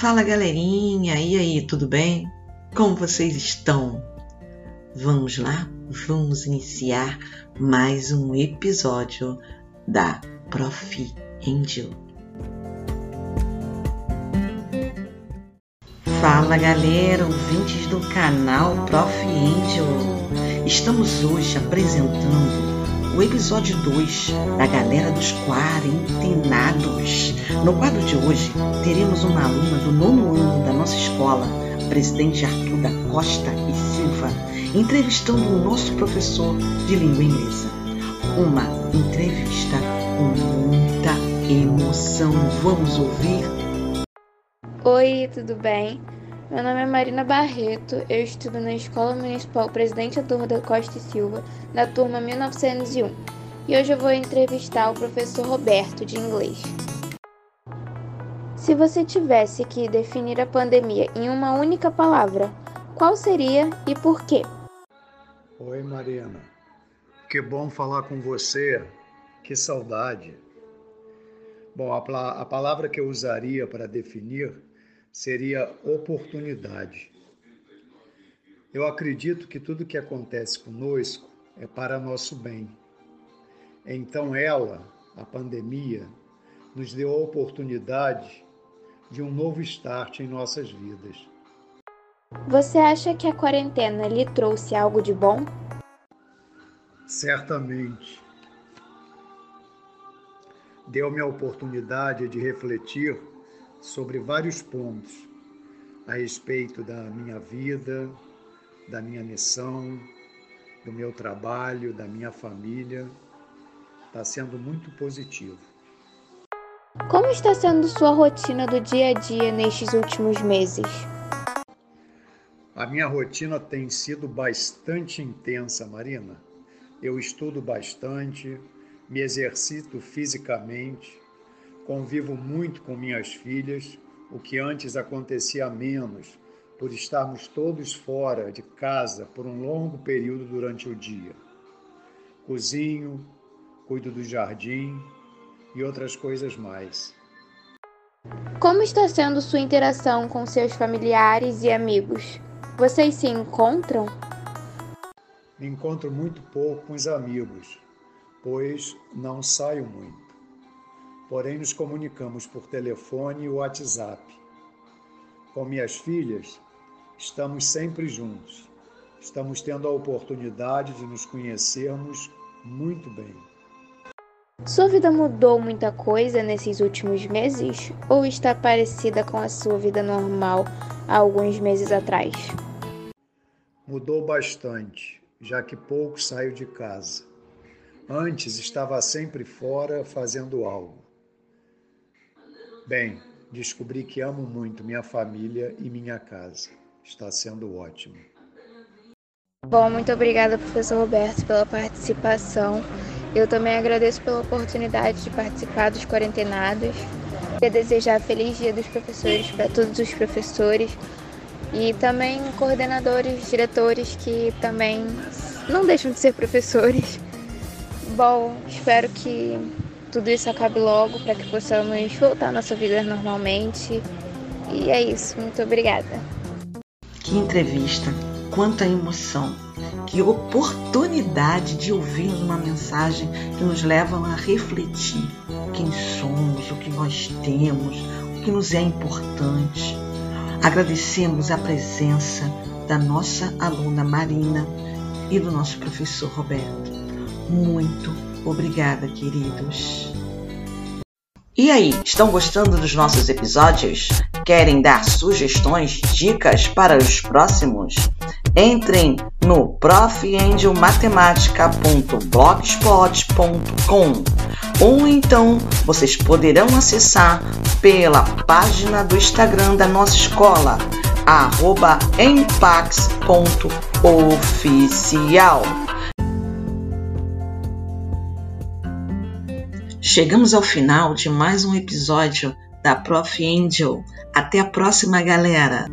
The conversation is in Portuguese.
Fala galerinha, e aí, tudo bem? Como vocês estão? Vamos lá? Vamos iniciar mais um episódio da Prof. Angel. Fala galera, ouvintes do canal Prof. Angel. Estamos hoje apresentando o episódio 2 da Galera dos Quarentenados. No quadro de hoje, teremos uma aluna do nono ano da nossa escola, presidente Arthur da Costa e Silva, entrevistando o nosso professor de língua inglesa. Uma entrevista com muita emoção. Vamos ouvir? Oi, tudo bem? Meu nome é Marina Barreto, eu estudo na Escola Municipal Presidente Arthur da Costa e Silva, na turma 1901, e hoje eu vou entrevistar o professor Roberto, de inglês. Se você tivesse que definir a pandemia em uma única palavra, qual seria e por quê? Oi, Marina. Que bom falar com você. Que saudade. Bom, a, a palavra que eu usaria para definir seria oportunidade. Eu acredito que tudo que acontece conosco é para nosso bem. Então ela, a pandemia, nos deu a oportunidade de um novo start em nossas vidas. Você acha que a quarentena lhe trouxe algo de bom? Certamente. Deu-me a oportunidade de refletir sobre vários pontos a respeito da minha vida, da minha missão, do meu trabalho, da minha família. Está sendo muito positivo. Como está sendo sua rotina do dia a dia nestes últimos meses? A minha rotina tem sido bastante intensa, Marina. Eu estudo bastante, me exercito fisicamente, Convivo muito com minhas filhas, o que antes acontecia menos, por estarmos todos fora de casa por um longo período durante o dia. Cozinho, cuido do jardim e outras coisas mais. Como está sendo sua interação com seus familiares e amigos? Vocês se encontram? Me encontro muito pouco com os amigos, pois não saio muito porém nos comunicamos por telefone e WhatsApp. Com minhas filhas, estamos sempre juntos. Estamos tendo a oportunidade de nos conhecermos muito bem. Sua vida mudou muita coisa nesses últimos meses ou está parecida com a sua vida normal há alguns meses atrás? Mudou bastante, já que pouco saio de casa. Antes estava sempre fora fazendo algo. Bem, descobri que amo muito minha família e minha casa. Está sendo ótimo. Bom, muito obrigada, professor Roberto, pela participação. Eu também agradeço pela oportunidade de participar dos quarentenados. Queria desejar feliz dia dos professores para todos os professores e também coordenadores, diretores que também não deixam de ser professores. Bom, espero que tudo isso acabe logo para que possamos voltar à nossa vida normalmente. E é isso, muito obrigada. Que entrevista, quanta emoção, que oportunidade de ouvir uma mensagem que nos leva a refletir quem somos, o que nós temos, o que nos é importante. Agradecemos a presença da nossa aluna Marina e do nosso professor Roberto. Muito Obrigada, queridos. E aí, estão gostando dos nossos episódios? Querem dar sugestões, dicas para os próximos? Entrem no profengelmatemática.blogspot.com ou então vocês poderão acessar pela página do Instagram da nossa escola, empax.oficial. Chegamos ao final de mais um episódio da Prof. Angel. Até a próxima, galera!